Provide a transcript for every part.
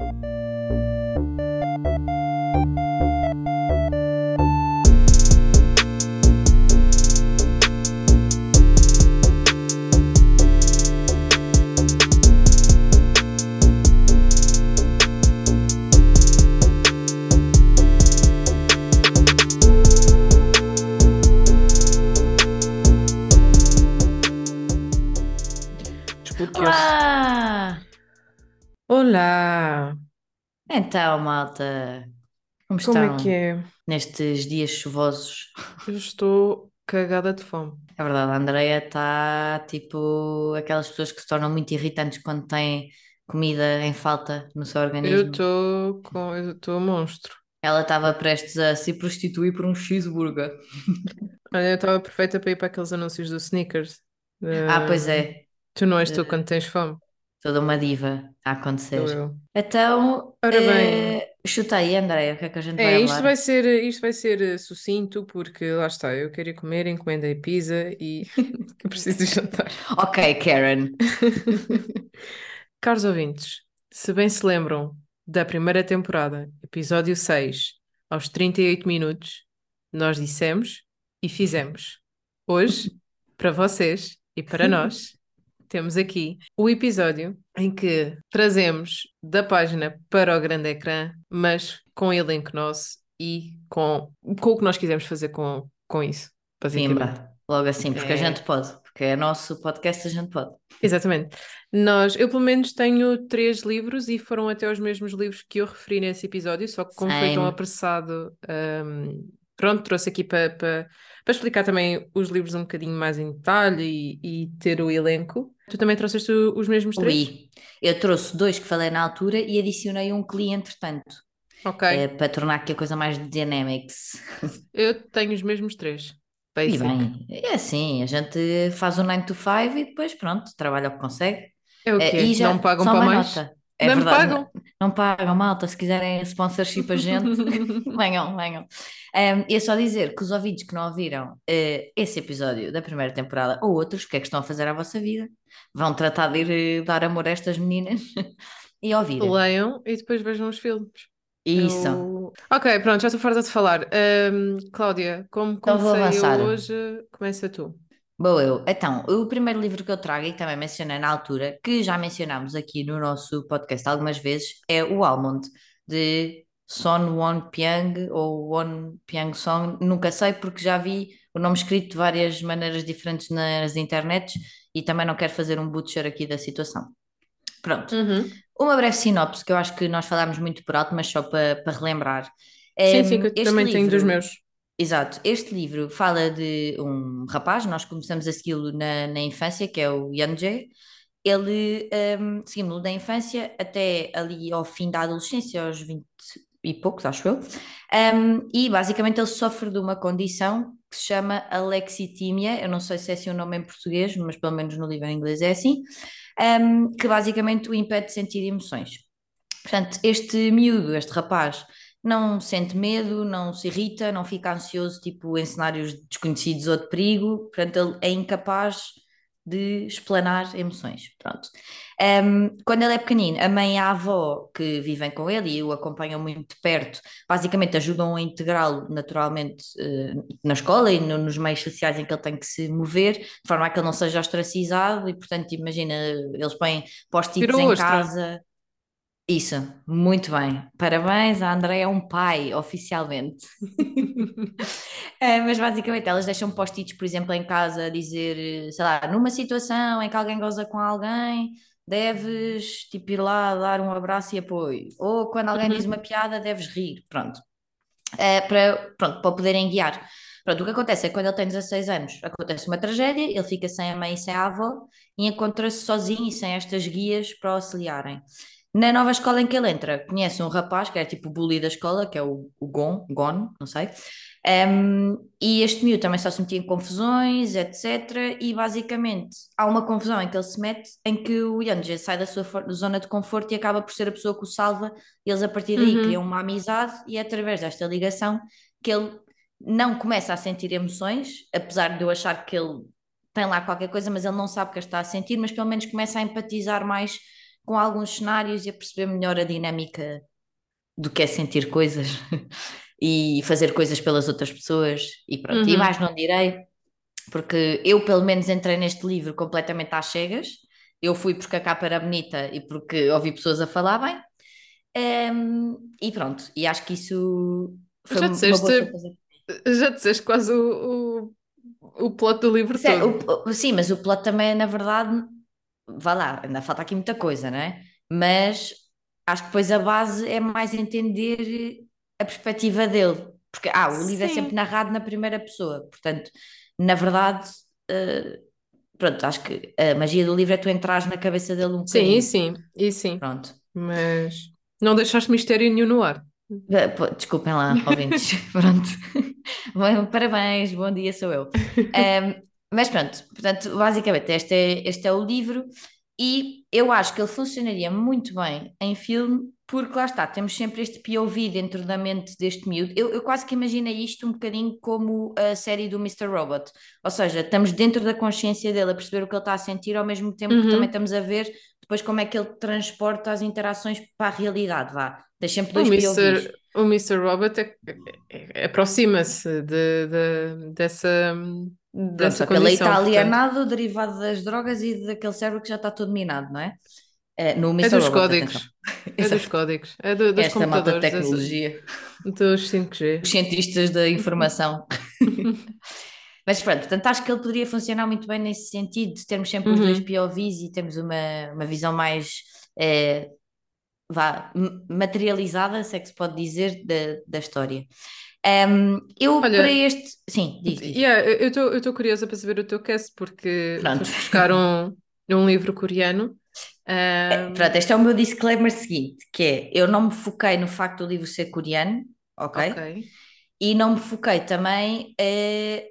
Porque malta, como Como é estão que é? nestes dias chuvosos? Eu estou cagada de fome. É verdade, a Andrea está tipo aquelas pessoas que se tornam muito irritantes quando têm comida em falta no seu Eu organismo. estou com... Eu estou monstro. Ela estava prestes a se prostituir por um cheeseburger. Olha, eu estava perfeita para ir para aqueles anúncios do Snickers. Ah, pois é, tu não és tu quando tens fome. Toda uma diva a acontecer. Então, Ora bem. eh, chuta aí, Andrea, o que é que a gente vai É, isto falar? vai ser, isto vai ser eh, sucinto porque lá está, eu quero ir comer, encomendei pizza e eu preciso de jantar. Ok, Karen. Caros ouvintes, se bem se lembram da primeira temporada, episódio 6, aos 38 minutos, nós dissemos e fizemos. Hoje, para vocês e para nós, temos aqui o episódio em que trazemos da página para o grande ecrã, mas com elenco nosso e com, com o que nós quisermos fazer com, com isso. Pimba, logo assim, porque a É. gente pode, porque é nosso podcast, a gente pode. Exatamente. Nós, eu pelo menos tenho três livros e foram até os mesmos livros que eu referi nesse episódio, só que como foi tão apressado, hum, pronto, trouxe aqui para para para explicar também os livros um bocadinho mais em detalhe e, e ter o elenco. Tu também trouxeste os mesmos três? Ui, eu trouxe dois que falei na altura e adicionei um li entretanto, Ok. eh, para tornar aqui a coisa mais dynamics. Eu tenho os mesmos três. E Basic. bem, é assim, a gente faz o 9 to 5 e depois pronto, trabalha o que consegue. É o Eh, quê? e já, Não pagam para mais? nota. É Não verdade, pagam? não, não pagam, malta, se quiserem sponsorship a gente, venham, venham. Um, e é só dizer que os ouvintes que não ouviram eh, esse episódio da primeira temporada ou outros, o que é que estão a fazer à vossa vida? Vão tratar de ir eh, dar amor a estas meninas e ouvir. Leiam e depois vejam os filmes. Isso. Eu- Ok, pronto, já estou farta de falar. Hum, Cláudia, como Então comecei hoje, começa tu. Bom, eu. Então, o primeiro livro que eu trago e que também mencionei na altura, que já mencionámos aqui no nosso podcast algumas vezes, é o Almond, de Son Won Pyang ou Won Pyang Song, nunca sei porque já vi o nome escrito de várias maneiras diferentes nas internets e também não quero fazer um butcher aqui da situação. Pronto. Uhum. Uma breve sinopse, que eu acho que nós falámos muito por alto, mas só para, para relembrar. Sim, sim, que eu também tenho dos livro- meus. Exato, este livro fala de um rapaz, nós começamos a segui-lo na, na infância, que é o Yanje. Ele um, seguimos-lo da infância até ali ao fim da adolescência, aos 20 e poucos, acho eu. Um, e basicamente ele sofre de uma condição que se chama alexitimia. Eu não sei se é assim o nome em português, mas pelo menos no livro em inglês é assim, um, que basicamente o impede de sentir emoções. Portanto, este miúdo, este rapaz, não sente medo, não se irrita, não fica ansioso, tipo em cenários desconhecidos ou de perigo, portanto, ele é incapaz de explanar emoções. Pronto. Um, quando ele é pequenino, a mãe e a avó que vivem com ele e o acompanham muito de perto, basicamente ajudam a integrá-lo naturalmente eh, na escola e no- nos meios sociais em que ele tem que se mover, de forma a que ele não seja ostracizado e, portanto, imagina, eles põem post-its em ostra. casa. Isso, muito bem. Parabéns, a Andrea é um pai, oficialmente. Eh, mas basicamente elas deixam post-its, por exemplo, em casa a dizer, sei lá, numa situação em que alguém goza com alguém, deves tipo ir lá dar um abraço e apoio. Ou quando alguém Uhum. diz uma piada, deves rir. Pronto. Eh, para, pronto, para poderem guiar. Pronto, o que acontece é que quando ele tem 16 anos, acontece uma tragédia, ele fica sem a mãe e sem a avó e encontra-se sozinho e sem estas guias para auxiliarem. Na nova escola em que ele entra, conhece um rapaz que é tipo o bully da escola, que é o, o Gon, Gon, não sei. Um, e este miúdo também só se metia em confusões, etc. E basicamente há uma confusão em que ele se mete, em que o Yanja sai da sua zona de conforto e acaba por ser a pessoa que o salva. Eles a partir daí Uhum. criam uma amizade e é através desta ligação que ele não começa a sentir emoções, apesar de eu achar que ele tem lá qualquer coisa, mas ele não sabe o que está a sentir, mas pelo menos começa a empatizar mais com alguns cenários e a perceber melhor a dinâmica do que é sentir coisas e fazer coisas pelas outras pessoas e pronto. E Uhum. mais não direi, porque eu pelo menos entrei neste livro completamente às cegas. Eu fui porque a capa era bonita e porque ouvi pessoas a falar bem. Ehm, e pronto, e acho que isso foi Já uma disseste-. Já disseste quase o, o, o plot do livro Sim, todo. o- sim, mas o plot também, na verdade, vá lá, ainda falta aqui muita coisa, não é? Mas acho que depois a base é mais entender a perspectiva dele. Porque, ah, o livro é Sim. sempre narrado na primeira pessoa, portanto, na verdade, eh, pronto, acho que a magia do livro é tu entrares na cabeça dele um Sim, bocadinho. e sim, e sim. Pronto. Mas não deixaste mistério nenhum no ar. Eh, Desculpem lá, ouvintes. Pronto. Bom, Parabéns, bom dia, sou eu. Ahm, mas pronto, portanto, basicamente, este é, este é o livro e eu acho que ele funcionaria muito bem em filme, porque lá está, temos sempre este POV dentro da mente deste miúdo. Eu, eu quase que imaginei isto um bocadinho como a série do Mr. Robot, ou seja, estamos dentro da consciência dele a perceber o que ele está a sentir, ao mesmo tempo que Uhum. também estamos a ver depois como é que ele transporta as interações para a realidade, vá. Tens sempre O dois POVs. Mr. O Mr. Robot é- é- aproxima-se de, de- dessa, Pronto, dessa que ele condição. está portanto. alienado, derivado das drogas e daquele cérebro que já está todo minado, não é? Eh, no É dos Robot, códigos. atenção. É dos códigos. É do, dos Esta computadores. essa- tecnologia, dos 5G. os cientistas da informação. Mas pronto, portanto, acho que ele poderia funcionar muito bem nesse sentido, de termos sempre os Uhum. dois POVs e temos uma, uma visão mais eh, vá, materializada, se é que se pode dizer, da, da história. Ahm, eu Olha, para este. Sim, diz, diz. Yeah, eu estou curiosa para saber o teu cast porque Pronto. buscar um, um livro coreano. Ahm, Pronto, este é o meu disclaimer seguinte, que é, eu não me foquei no facto do livro ser coreano, ok? E não me foquei também, eh,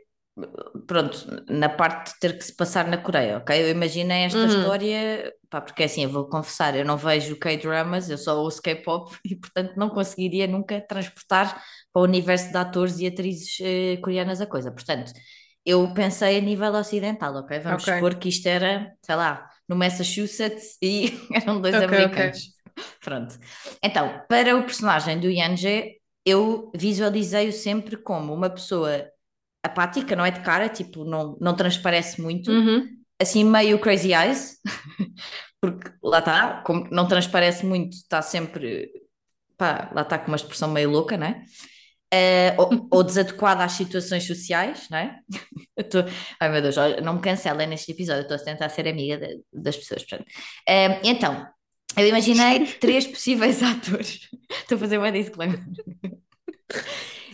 pronto, na parte de ter que se passar na Coreia, ok? Eu imaginei esta Uhum. história, pá, porque assim, eu vou confessar, eu não vejo K-dramas, eu só ouço K-pop e portanto não conseguiria nunca transportar para o universo de atores e atrizes eh, coreanas a coisa. Portanto, eu pensei a nível ocidental, ok? Vamos Ok. supor que isto era, sei lá, no Massachusetts e eram dois Ok, ok. americanos. Pronto. Então, para o personagem do Yanje, eu visualizei-o sempre como uma pessoa apática, não é de cara, tipo, não, não transparece muito, Uhum. assim meio crazy eyes, porque lá está, como não transparece muito, está sempre, pá, lá está com uma expressão meio louca, não Eh, ou, ou desadequada às situações sociais, não é? Tô- Ai meu Deus, não me cancelem neste episódio, estou a tentar ser amiga de- das pessoas. Eh, então, eu imaginei três possíveis atores. Estou a fazer uma disclaimer.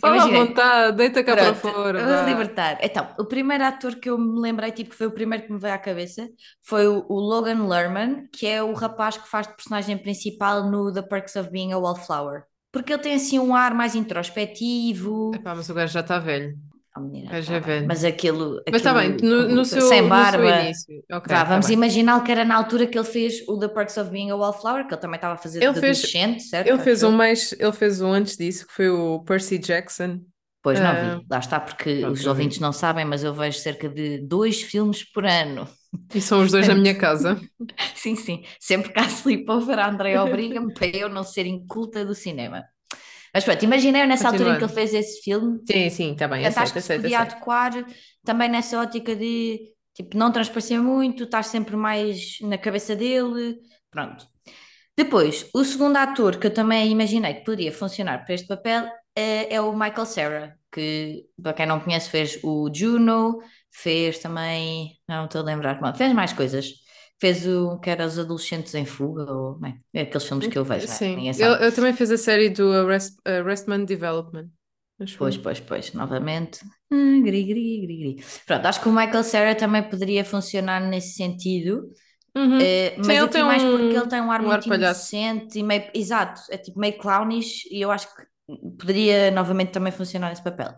Fala à vontade, deita cá para Pronto, fora. vou libertar. Então, o primeiro ator que eu me lembrei, tipo, que foi o primeiro que me veio à cabeça, foi o, o Logan Lerman, que é o rapaz que faz de personagem principal no The Perks of Being a Wallflower. Porque ele tem assim um ar mais introspectivo. Epá, mas o gajo já está velho. Oh, menina, tá é velho. Mas aquilo, Mas está bem, aquilo- no, no seu, sem no seu barba. início. Ok, Vá, tá vamos imaginar que era na altura que ele fez o The Perks of Being a Wallflower, que ele também estava a fazer Ele de fez- adolescente, certo? Ele fez um mais, ele fez um antes disso, que foi o Percy Jackson. Pois não Ah, vi, lá está, porque pronto, os eu vi. ouvintes não sabem, mas eu vejo cerca de dois filmes por ano. E são os dois na minha casa. Sim, sim. Sempre que há sleepover, a Andrea obriga-me para eu não ser inculta do cinema. Mas pronto, imaginei nessa altura em que ele fez esse filme, Sim, sim, está bem, aceito, que aceito, podia aceito. adequar também nessa ótica de tipo, não transparecer muito, estar sempre mais na cabeça dele. Pronto. Depois, o segundo ator que eu também imaginei que poderia funcionar para este papel é, é o Michael Cera, que, para quem não conhece, fez o Juno, fez também. Não estou a lembrar, bom, fez mais coisas. Fez o que era Os Adolescentes em Fuga, ou bem, é aqueles filmes que eu vejo, é? Sim, ele também fez a série do Arrest, Arrestman Development. Pois, eu. pois, pois, novamente. Hum, gri, gri, gri, gri. Pronto, acho que o Michael Cera também poderia funcionar nesse sentido. Uhum. Eh, mas ele tem mais um- porque ele tem um ar um ar muito palhaço. inocente e meio, exato, é tipo meio clownish e eu acho que poderia novamente também funcionar nesse papel.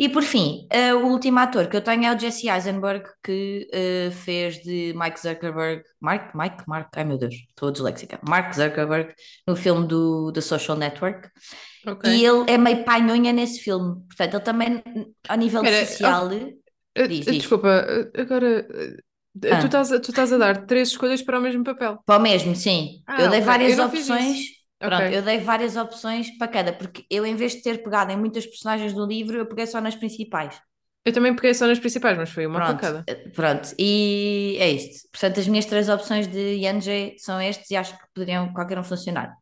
E por fim, eh, o último ator que eu tenho é o Jesse Eisenberg, que eh, fez de Mike Zuckerberg, Mark, Mike, Mark, ai meu Deus, estou disléxica, Mark Zuckerberg, no filme do The Social Network. Ok. E ele é meio painhonha nesse filme, portanto, ele também, ao nível Espera, social, Eh, diz, eh, diz. Desculpa, agora eh, Tu Ah. estás, a- tu estás a dar três escolhas para o mesmo papel. Para o mesmo, sim. Ah, eu dei várias Eu opções. Pronto, Ok. eu dei várias opções para cada, porque eu, em vez de ter pegado em muitas personagens do livro, eu peguei só nas principais. Eu também peguei só nas principais, mas foi uma para Pronto, cada. eh, pronto, e é isto. Portanto, as minhas três opções de Yanjay são estes e acho que poderiam qualquer um funcionar.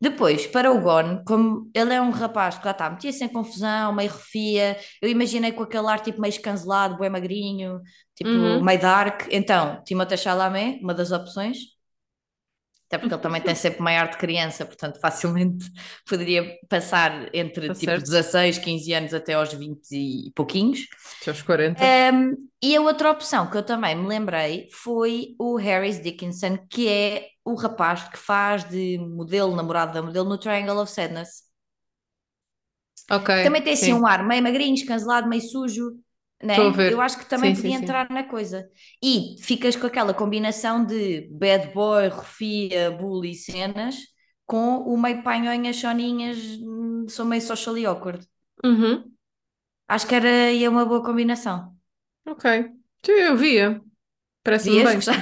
Depois, para o Gon, como ele é um rapaz que lá está, metia-se em confusão, meio refia, eu imaginei com aquele ar tipo meio escancelado, bem magrinho, tipo Uhum. meio dark. Então, Timothée Chalamet, uma das opções. Até porque ele também tem sempre meio ar de criança, portanto facilmente poderia passar entre Tá tipo certo. 16, 15 anos até aos 20 e pouquinhos. Até aos 40. Um, e a outra opção que eu também me lembrei foi o Harris Dickinson, que é o rapaz que faz de modelo, namorado da modelo no Triangle of Sadness. Ok. Que também tem assim sim. um ar meio magrinho, escancelado, meio sujo, né? Eu acho que também Sim, podia sim, sim. entrar na coisa. E ficas com aquela combinação de bad boy, rufia, bully cenas, com o meio panhonhas, soninhas, hum, sou meio socially awkward. Uhum. Acho que era aí uma boa combinação. Ok. Eu via. Parece-me bem. Gostava-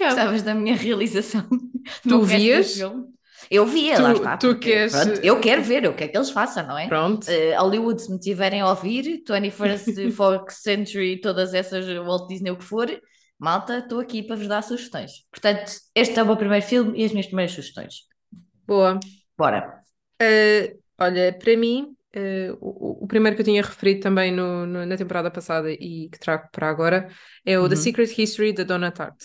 Yeah. Gostavas da minha realização? Tu vias? Eu via, Tu- lá está. tu porque, queres- pronto, eu quero ver, eu quero que eles façam, não é? Pronto. Eh, Hollywood, se me tiverem a ouvir, 21st Fox Century, todas essas, Walt Disney, o que for, malta, estou aqui para vos dar sugestões. Portanto, este é o meu primeiro filme e as minhas primeiras sugestões. Boa. Bora. Uh, olha, para mim, uh, o, o primeiro que eu tinha referido também no, no- na temporada passada e que trago para agora é o The Uhum. Secret History da Donna Tartt.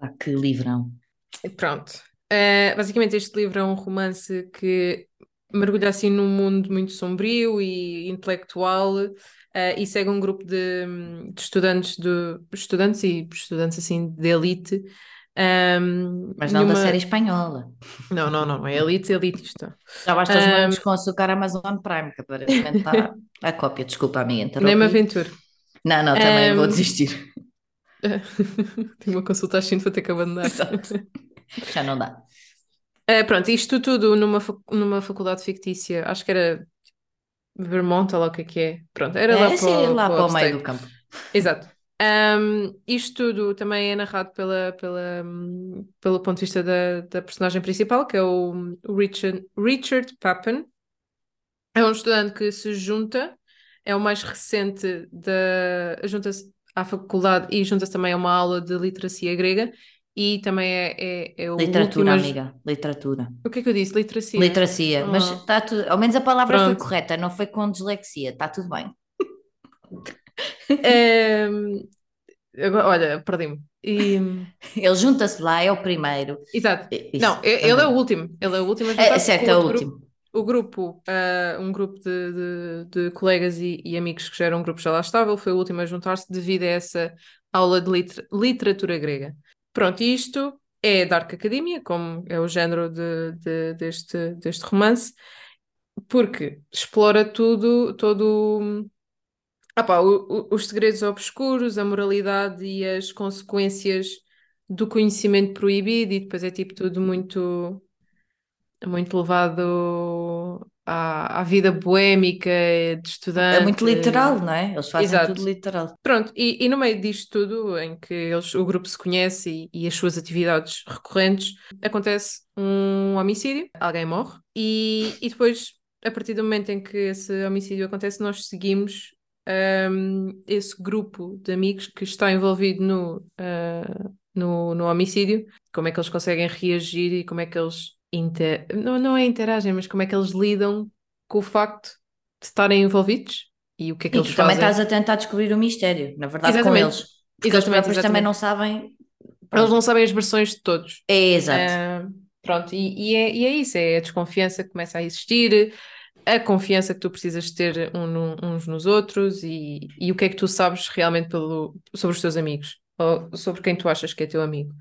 Ah, que livrão. Pronto. Uh, basicamente, este livro é um romance que mergulha assim num mundo muito sombrio e intelectual uh, e segue um grupo de, de estudantes, de, estudantes e estudantes assim de elite. um, Mas não da numa- série espanhola. Não, não, não, é elite elitista. Já basta os Um, morangos com açúcar Amazon Prime, que aparentemente está a cópia. Desculpa a minha Nem me interrompi. aventuro. Não, não, também vou Um, desistir. Tenho uma consulta às 5, vou ter que abandonar. Exato. Já não dá. Eh, pronto, isto tudo numa, numa faculdade fictícia, acho que era Vermont, ou lá o que é que é. Pronto, era lá É, para, sim, o- lá para para o meio do campo. Exato. Ahm, isto tudo também é narrado pela, pela, pelo ponto de vista da, da personagem principal, que é o, o Richard, Richard Pappen. É um estudante que se junta, é o mais recente da. Junta-se à faculdade e junta-se também a uma aula de literacia grega e também é, é, é o Literatura, último. amiga. Literatura. O que é que eu disse? Literacia. Literacia. Mas está tudo. Ao menos a palavra foi Pronto. correta, não foi com dislexia. Está tudo bem. Agora, olha, perdi-me. E- Ele junta-se lá, é o primeiro. Exato. Isso. Não, ele é o último. Ele é o último a É, certo, é o último. grupo. O grupo, ah, um grupo de, de- de colegas e, e amigos que já eram um grupo já lá estável, foi o último a juntar-se devido a essa aula de liter- literatura grega. Pronto, isto é Dark Academia, como é o género de, de- deste, deste romance, porque explora tudo, todo ah pá, o- o- os segredos obscuros, a moralidade e as consequências do conhecimento proibido, e depois é tipo tudo muito, muito levado à, à vida boémica de estudante. É muito literal, não é? Eles fazem Exato. tudo literal. Pronto, e, e no meio disto tudo, em que eles, o grupo se conhece e, e as suas atividades recorrentes, acontece um homicídio, alguém morre, e, e depois, a partir do momento em que esse homicídio acontece, nós seguimos hum, esse grupo de amigos que está envolvido no, ah, no, no homicídio, como é que eles conseguem reagir e como é que eles inter... não, não é interagem, mas como é que eles lidam com o facto de estarem envolvidos e o que é que E eles tu também fazem. estás a tentar descobrir o mistério, na verdade, com Exatamente. eles. Porque eles Exatamente, próprios também não sabem. Eles Pronto. não sabem as versões de todos. É exato. Ah, pronto, e, e é, e é isso, é a desconfiança que começa a existir, a confiança que tu precisas ter um no- uns nos outros e, e o que é que tu sabes realmente pelo, sobre os teus amigos, ou sobre quem tu achas que é teu amigo.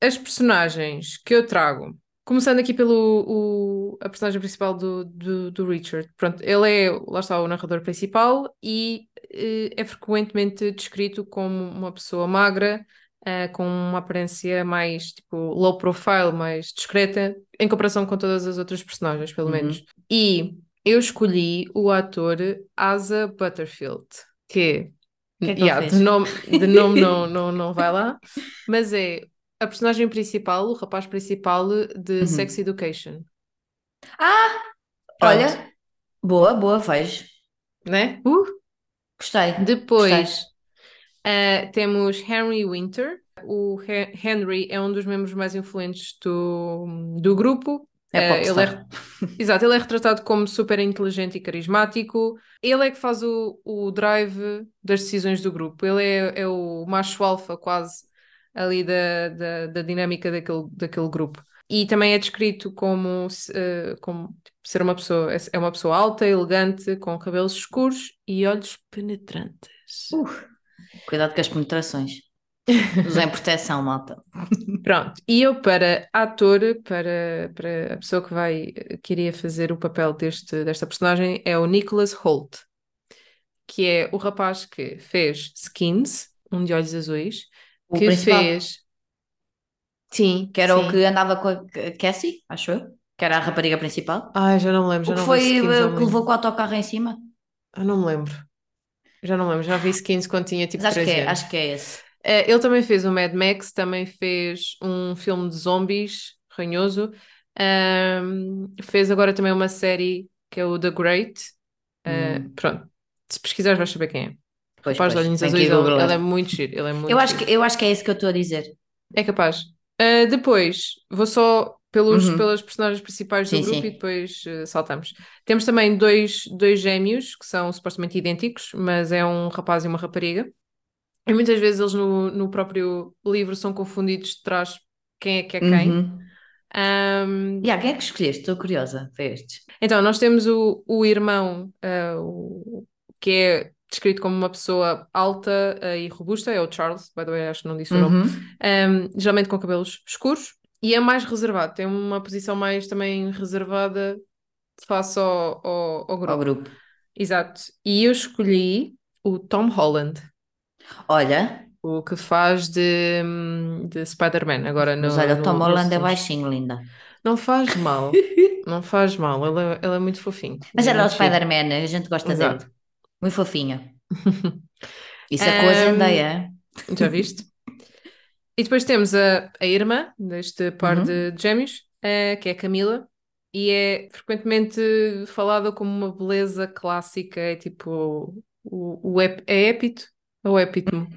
As personagens que eu trago, começando aqui pelo o- a personagem principal do, do, do Richard, pronto, ele é, lá está, o narrador principal e eh, é frequentemente descrito como uma pessoa magra, eh, com uma aparência mais tipo low profile, mais discreta, em comparação com todas as outras personagens, pelo Uhum. menos. E eu escolhi o ator Asa Butterfield, que que é que Yeah, de nome, de nome não, não, não vai lá, mas é a personagem principal, o rapaz principal de Uhum. Sex Education, Ah, Pronto. olha, boa, boa, vejo. né? Uh! Gostei. Depois eh, temos Henry Winter. O He- Henry é um dos membros mais influentes do, do grupo. É Eh, ele é, exato, ele é retratado como super inteligente e carismático. Ele é que faz o, o drive das decisões do grupo. Ele é, é o macho alfa, quase, ali da, da, da dinâmica daquele, daquele grupo. E também é descrito como, eh, como tipo, ser uma pessoa, é uma pessoa alta, elegante, com cabelos escuros e olhos penetrantes. Uh, cuidado com as penetrações. Usem proteção, malta. Pronto, e eu para ator, para, para a pessoa que vai, que iria fazer o papel deste, desta personagem é o Nicholas Holt, que é o rapaz que fez Skins, um de olhos azuis, O que principal. fez... Sim, Que era sim. o que andava com a Cassie, acho eu. Que era a rapariga principal. Ai, já não me lembro, já O que não foi Skins, eh, me que lembro. levou com o autocarro em cima? Ah, não me lembro. Já não me lembro, já vi Skins quando tinha tipo Mas acho que 13 é, anos. acho que é esse. Eh, ele também fez o Mad Max, também fez um filme de zombies ranhoso. Ahm, fez agora também uma série que é o The Great. Eh, Hum. pronto, se pesquisares vais saber quem é. Pois, Rapaz de pois, olhinhos tenho que azuis, ele, ele é muito giro. Ele é muito Eu acho giro. que, eu acho que é esse que eu estou a dizer. É capaz. Uh, depois, vou só pelos, Uhum. pelas personagens principais do Sim, grupo sim. e depois uh, saltamos. Temos também dois, dois gêmeos que são supostamente idênticos, mas é um rapaz e uma rapariga. E muitas vezes eles no, no próprio livro são confundidos de trás quem é que é quem. Uhum. Um, E há quem é que escolheste? Estou curiosa para estes. então, nós temos o, o irmão, uh, o- que é descrito como uma pessoa alta uh, e robusta, é o Charles, by the way, acho que não disse o nome. Uhum. Um, geralmente com cabelos escuros, e é mais reservado, tem uma posição mais também reservada face ao, ao, ao grupo. Ao grupo. Exato. E eu escolhi o Tom Holland, Olha, o que faz de, de Spider-Man agora no, mas olha, o no- Tom nos Holland é filmes. baixinho, linda. Não faz mal, não faz mal, ele é, ele é muito fofinho. Mas é era o. Spider-Man, a gente gosta Exato. dele. Muito fofinho. Isso é com a Um, Zendaya. Já viste? E depois temos a, a irmã deste par Uhum. de gêmeos, eh, que é a Camila, e é frequentemente falada como uma beleza clássica, é tipo o, o ép- é épito ou épitmo?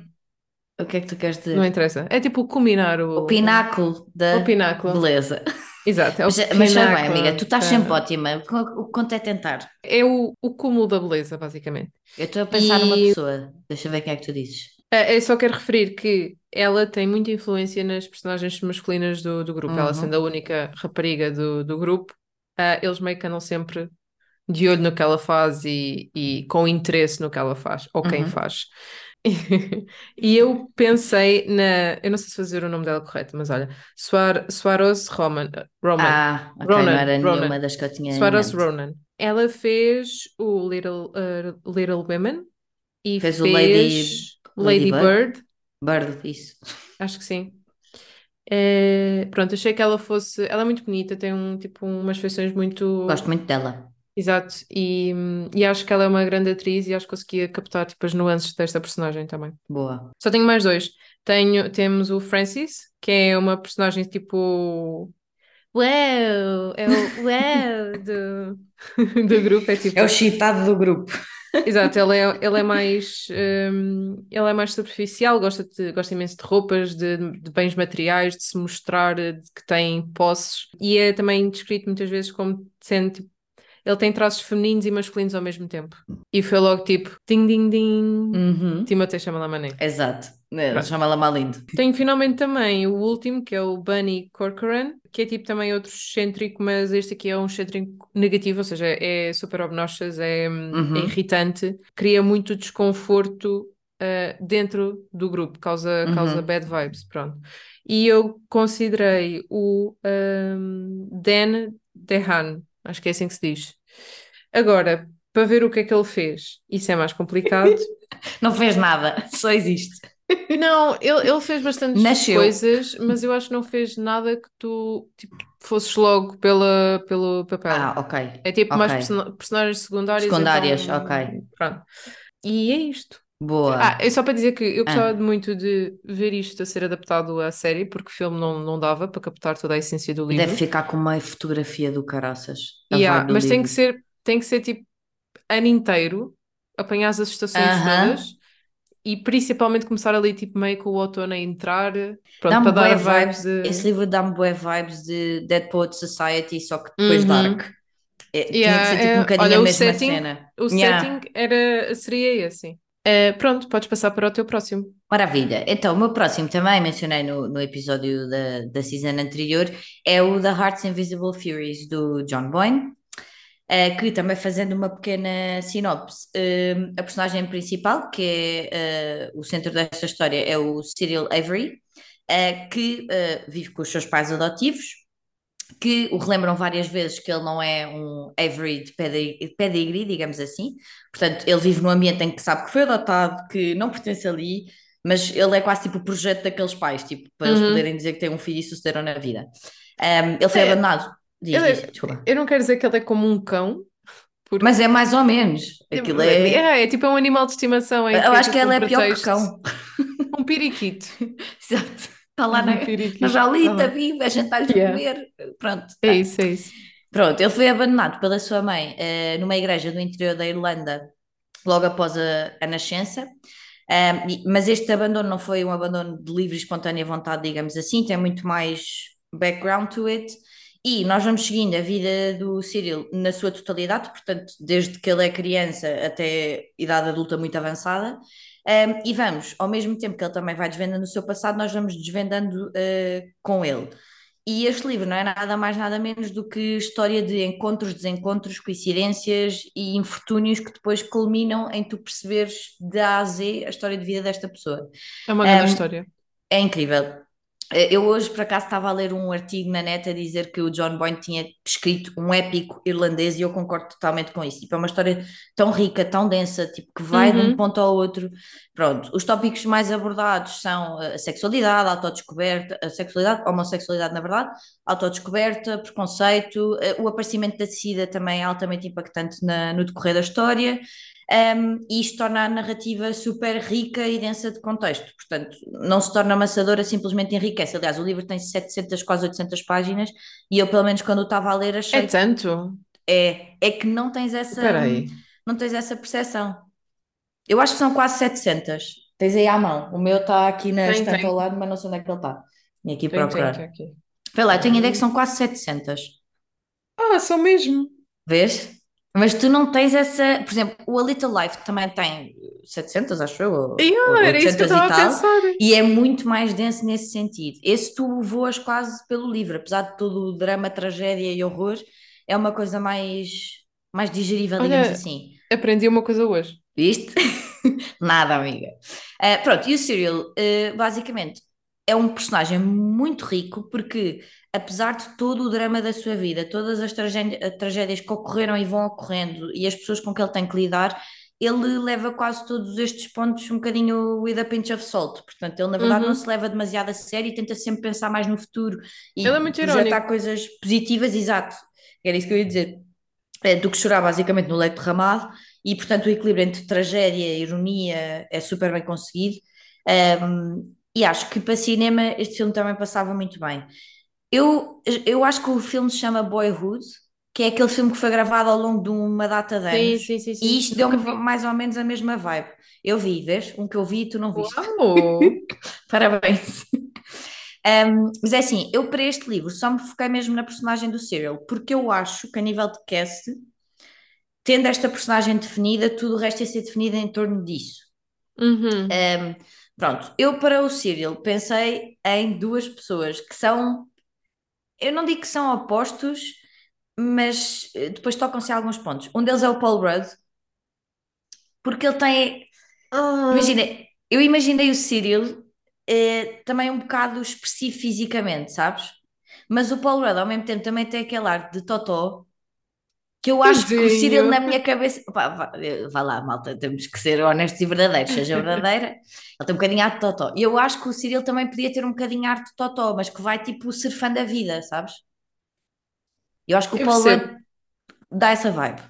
O que é que tu queres dizer? Não interessa. É tipo culminar, o, O pináculo da o pináculo. beleza. Exato, é o Mas, mas já bem, pináculo amiga, tu estás sempre ótima. O quanto é tentar? É o, o cúmulo da beleza, basicamente. Eu estou a pensar numa E- pessoa. Deixa eu ver quem é que tu dizes. Eh, Eu só quero referir que ela tem muita influência nas personagens masculinas do, do grupo. Ela Uhum. sendo a única rapariga do, do grupo, eh, eles meio que andam sempre de olho no que ela faz e, e com interesse no que ela faz, ou quem Uhum. faz. E eu pensei na. Eu não sei se fazer o nome dela correto, mas olha, Suar, Swaros Roman, Roman. Ah, ok, Ronan, não era Ronan. nenhuma das que eu tinha mente. Ronan. Ela fez o Little, uh, Little Women e Fez fez, o Lady- Lady Lady Bird? Bird. Bird, isso. Acho que sim. Eh, pronto, achei que ela fosse. Ela é muito bonita, tem um, tipo, umas feições muito. Gosto muito dela. Exato, e, e acho que ela é uma grande atriz e acho que conseguia captar tipo, as nuances desta personagem também. Boa. Só tenho mais dois. Tenho, temos o Francis, que é uma personagem tipo. Uau! É o uau do, do grupo. É tipo. É o chitado do grupo. Exato, ele é, ele é mais hum, ele é mais superficial, gosta, de, gosta imenso de roupas, de, de bens materiais, de se mostrar de que tem posses, e é também descrito muitas vezes como sendo tipo, ele tem traços femininos e masculinos ao mesmo tempo. E foi logo tipo, ding ding ding, Uhum. Timothée Chalamet. Exato. Ele Pronto. Chama-la Malindo. Tenho finalmente também o último, que é o Bunny Corcoran, que é tipo também outro excêntrico, mas este aqui é um excêntrico negativo, ou seja, é super obnoxious, é, Uhum. é irritante, cria muito desconforto ah, dentro do grupo, causa, Uhum. causa bad vibes, pronto. E eu considerei o ahm, Dan Dehan, acho que é assim que se diz. Agora, para ver o que é que ele fez, isso é mais complicado. Não fez nada, só existe. Não, ele, ele fez bastantes coisas, mas eu acho que não fez nada que tu tipo, fosses logo pela, pelo papel. Ah, ok. é tipo mais ok. persona- personagens secundárias. Secundárias, então, ok. Pronto. E é isto. Boa. Ah, é só para dizer que eu gostava Ah. muito de ver isto a ser adaptado à série, porque o filme não, não dava para captar toda a essência do Deve livro. ficar com uma fotografia do caraças. Yeah, do mas tem que ser, tem que ser tipo ano inteiro, apanhar as estações Aham. todas e principalmente começar ali tipo meio com o outono a entrar, pronto, para dar bué a vibe vibes, de... esse livro dá-me bué vibes de Dead Poet Society, só que depois Uhum. dark. É, tinha que Yeah, ser tipo é- um bocadinho olha, a mesma setting, cena. o Yeah. setting era, seria esse. Eh, pronto, podes passar para o teu próximo. Maravilha. Então, o meu próximo também mencionei no, no episódio da, da season anterior, é o The Heart's Invisible Furies, do John Boyne, eh, que também fazendo uma pequena sinopse, eh, a personagem principal, que é o centro desta história, é o Cyril Avery, que vive com os seus pais adotivos, que o relembram várias vezes que ele não é um Avery de pedi- de pedigree, digamos assim. Portanto, ele vive num ambiente em que sabe que foi adotado, que não pertence ali, mas ele é quase tipo o projeto daqueles pais, tipo, para eles Uhum. poderem dizer que têm um filho e sucederam na vida. Um, ele foi É, abandonado. Diz, Ele é- diz, desculpa. Eu não quero dizer que ele é como um cão, porque Mas é mais ou menos. Aquilo é. é, é tipo um animal de estimação Eu é acho que tipo ele é pior que cão. Um periquito. Exato. Está lá na, na jaulita, Tá bem. vive, a gente está-lhe a Yeah. comer. Pronto. É isso, é isso. Pronto, ele foi abandonado pela sua mãe eh, numa igreja do interior da Irlanda logo após a, a nascença. Um, mas este abandono não foi um abandono de livre e espontânea vontade, digamos assim, tem muito mais background to it. E nós vamos seguindo a vida do Cyril na sua totalidade, portanto, desde que ele é criança até idade adulta muito avançada. Um, e vamos, ao mesmo tempo que ele também vai desvendando o seu passado, nós vamos desvendando uh, com ele. E este livro não é nada mais, nada menos do que história de encontros, desencontros, coincidências e infortúnios que depois culminam em tu perceberes de A a Z a história de vida desta pessoa. É uma grande Um, história. É incrível. Eh, Eu hoje, por acaso, estava a ler um artigo na net a dizer que o John Boyne tinha escrito um épico irlandês e eu concordo totalmente com isso. Tipo, é uma história tão rica, tão densa, tipo, que vai de um Uhum. ponto ao outro. Pronto, os tópicos mais abordados são a sexualidade, a autodescoberta, a sexualidade, a homossexualidade, na verdade, autodescoberta, preconceito, eh, o aparecimento da SIDA também é altamente impactante na- no decorrer da história. Um, e isto torna a narrativa super rica e densa de contexto. Portanto, não se torna amassadora, simplesmente enriquece. Aliás, o livro tem 700, quase 800 páginas e eu, pelo menos, quando estava a ler, É achei que tanto? é, é que não tens essa, Espera aí. não tens essa percepção. Eu acho que são quase 700. Tens aí à mão. O meu está aqui na Tem, estante tem. ao lado, mas não sei onde é que ele está. Tinha que ir Tem, tem, procurar. tem aqui. Vê lá, eu tenho a ideia que são quase 700. Ah, são mesmo. Vês? Mas tu não tens essa. Por exemplo, o A Little Life também tem 700, acho eu, Yeah, ou era isso que eu 800 e estava a tal. E é muito mais denso nesse sentido. Esse tu voas quase pelo livro, apesar de todo o drama, tragédia e horror, é uma coisa mais, mais digerível, digamos Olha, assim. aprendi uma coisa hoje. Viste? Nada, amiga. Ah, pronto, e o Cyril, ah, basicamente, é um personagem muito rico porque, apesar de todo o drama da sua vida, todas as tragé- tragédias que ocorreram e vão ocorrendo e as pessoas com que ele tem que lidar, ele leva quase todos estes pontos um bocadinho with a pinch of salt. Portanto, ele na verdade não Uhum. se leva demasiado a sério e tenta sempre pensar mais no futuro e Ele é muito projetar irónico. coisas positivas, exato. Era isso que eu ia dizer é, do que chorar basicamente no leito derramado e portanto o equilíbrio entre tragédia e ironia é super bem conseguido Um, e acho que para cinema este filme também passava muito bem eu, eu acho que o filme se chama Boyhood que é aquele filme que foi gravado ao longo de uma data de Sim, anos sim, sim, e sim. isto Nunca deu-me mais ou menos a mesma vibe eu vi, vês? Um que eu vi e tu não viste Uau! Parabéns. Um, mas é assim, eu para este livro só me foquei mesmo na personagem do Cyril, porque eu acho que a nível de cast, tendo esta personagem definida, tudo o resto ia ser definido em torno disso. Uhum. Um, pronto, eu para o Cyril pensei em duas pessoas que são, eu não digo que são opostos, mas eh, depois tocam-se alguns pontos. Um deles é o Paul Rudd, porque ele tem, Ah, Imagina, eu imaginei o Cyril eh, também um bocado expressivo fisicamente, sabes? Mas o Paul Rudd ao mesmo tempo também tem aquele ar de totó que eu acho que o Cyril na minha cabeça. Pá, vá, vá lá, malta, temos que ser honestos e verdadeiros. Seja verdadeira, ele tem um bocadinho ar de totó. E eu acho que o Cyril também podia ter um bocadinho ar de totó, mas que vai tipo surfando a vida, sabes? Eu acho que o Eu Paul percebo. Rudd dá essa vibe.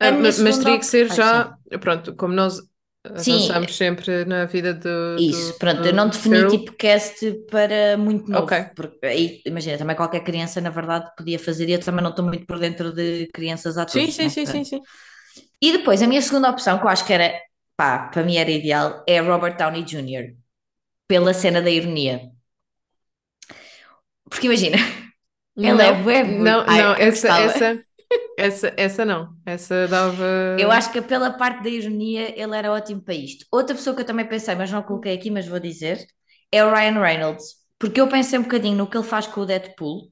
Ah, mas segunda teria que ser Ai, já, pronto, como nós avançamos sempre na vida do. Isso, do, pronto, eu do não defini Cyril. tipo cast para muito novo, porque aí, imagina, também qualquer criança na verdade podia fazer e eu também não estou muito por dentro de crianças Sim, atores, sim, né? sim, sim, Pronto. sim. E depois a minha segunda opção, que eu acho que era, pá, para mim era ideal, é Robert Downey Jr., pela cena da ironia. Porque imagina, ele é Não, não, Ai, não, eu essa, essa, essa, essa não. Essa dava. Eu acho que pela parte da ironia ele era ótimo para isto. Outra pessoa que eu também pensei, mas não coloquei aqui, mas vou dizer, é o Ryan Reynolds. Porque eu pensei um bocadinho no que ele faz com o Deadpool,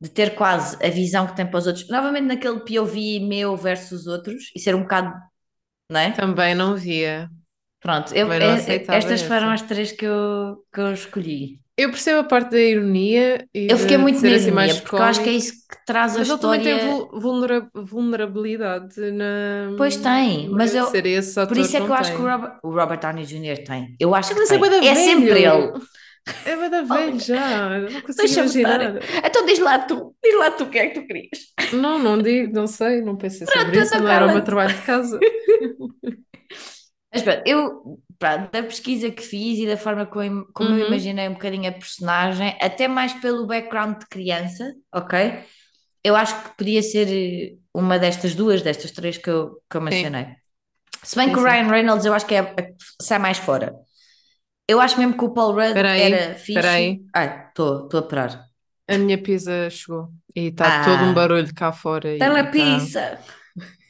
de ter quase a visão que tem para os outros, novamente naquele POV meu versus outros, e ser um bocado, não é? Também não via. Pronto, eu, não é- estas foram essa. as três que eu, que eu escolhi. Eu percebo a parte da ironia e Eu fiquei de muito ser na assim mais ironia, porque eu acho que é cómico, isso que traz a mas ele também tem vul- vulnera- vulnerabilidade na. Pois tem, mas eu. Ser esse Por ator isso é que não eu acho que o tem. Robert, o Robert Downey Jr. tem. Eu acho que Mas é tem. da É sempre velho. ele. É bué da velho já. Não consigo Deixa-me estar. imaginar. Então diz lá tu, diz lá tu o que é que tu querias. Não, não digo, não sei, não pensei sobre Pronto, isso, então não era o meu cala-te. trabalho de casa. Mas pronto, eu, pronto, da pesquisa que fiz e da forma como, eu como eu Uhum. imaginei um bocadinho a personagem, até mais pelo background de criança, ok? Eu acho que podia ser eh, uma destas duas, destas três que eu, que eu Sim, mencionei. Se bem sim, que o sim. Ryan Reynolds eu acho que é a que sai mais fora. Eu acho mesmo que o Paul Rudd Espera aí, era fixe. aí. Ai, estou a parar. A minha pizza chegou e está todo um Ah, barulho cá fora está. telepizza!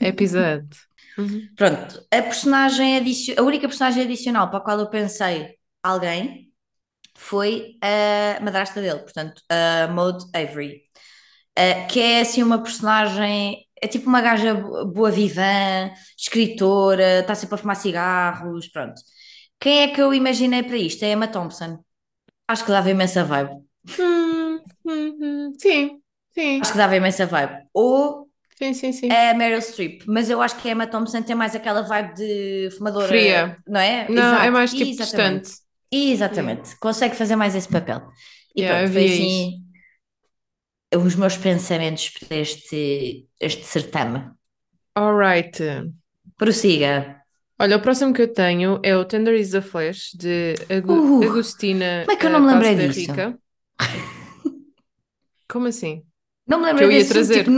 É Pizza Hut. Uhum. Pronto, a personagem a única personagem adicional para a qual eu pensei alguém foi a madrasta dele, portanto, a Maud Avery, que é assim uma personagem, é tipo uma gaja bo- boa vivã, escritora, está sempre a fumar cigarros, pronto. Quem é que eu imaginei para isto? É Emma Thompson. Acho que dava imensa vibe. Hum, hum, hum. Sim, sim, Acho que dava imensa vibe. Ou sim, sim, sim. a Meryl Streep, mas eu acho que a Emma Thompson tem mais aquela vibe de fumadora, Fria. não é? Não, é Exato, mais tipo exatamente. distante. Exatamente, consegue fazer mais esse papel. E Yeah, pronto, foi assim os meus pensamentos para este, este certame. Alright. Prossiga. Olha, o próximo que eu tenho é o Tender is the Flesh, de Agu- Uh, Agustina como é que eu eh, não me lembrei Paz da disso? Como assim? Não me Que lembrei eu ia desse trazer. tipo,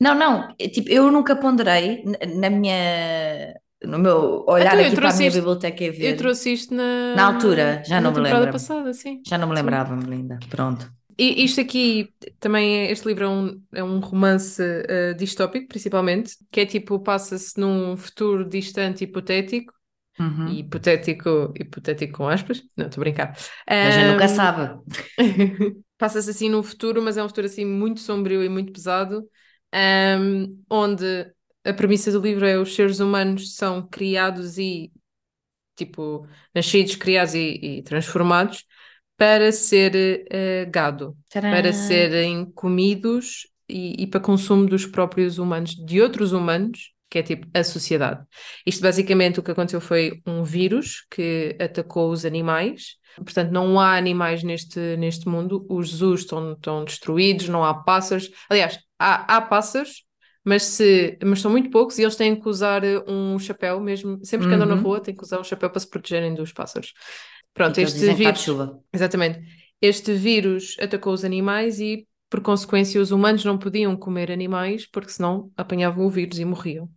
não, não, é, tipo, eu nunca ponderei na minha, no meu olhar Então, eu aqui para a minha isto, biblioteca e eu ver. trouxe isto Na na, altura, já na não me lembro. passada, sim. Já não me lembrava, Melinda. Pronto. E isto aqui também, é- este livro é um, é um romance eh, distópico, principalmente, que é tipo, passa-se num futuro distante hipotético, Uhum. hipotético, hipotético com aspas, não, estou a brincar. A gente nunca sabe. passa-se assim num futuro, mas é um futuro assim muito sombrio e muito pesado, ahm, onde a premissa do livro é os seres humanos são criados e, tipo, nascidos, criados e, e transformados para ser eh, gado, para Tcharam. serem comidos e, e para consumo dos próprios humanos, de outros humanos, que é tipo a sociedade. Isto basicamente o que aconteceu foi um vírus que atacou os animais. Portanto, não há animais neste, neste mundo, os zoos estão, estão destruídos, não há pássaros. Aliás, há, há pássaros, mas, se, mas são muito poucos e eles têm que usar eh, um chapéu mesmo. Sempre que andam na Uhum. rua, têm que usar um chapéu para se protegerem dos pássaros. E Pronto, que eles este vírus, chuva. exatamente, este vírus atacou os animais e, por consequência, os humanos não podiam comer animais porque senão apanhavam o vírus e morriam.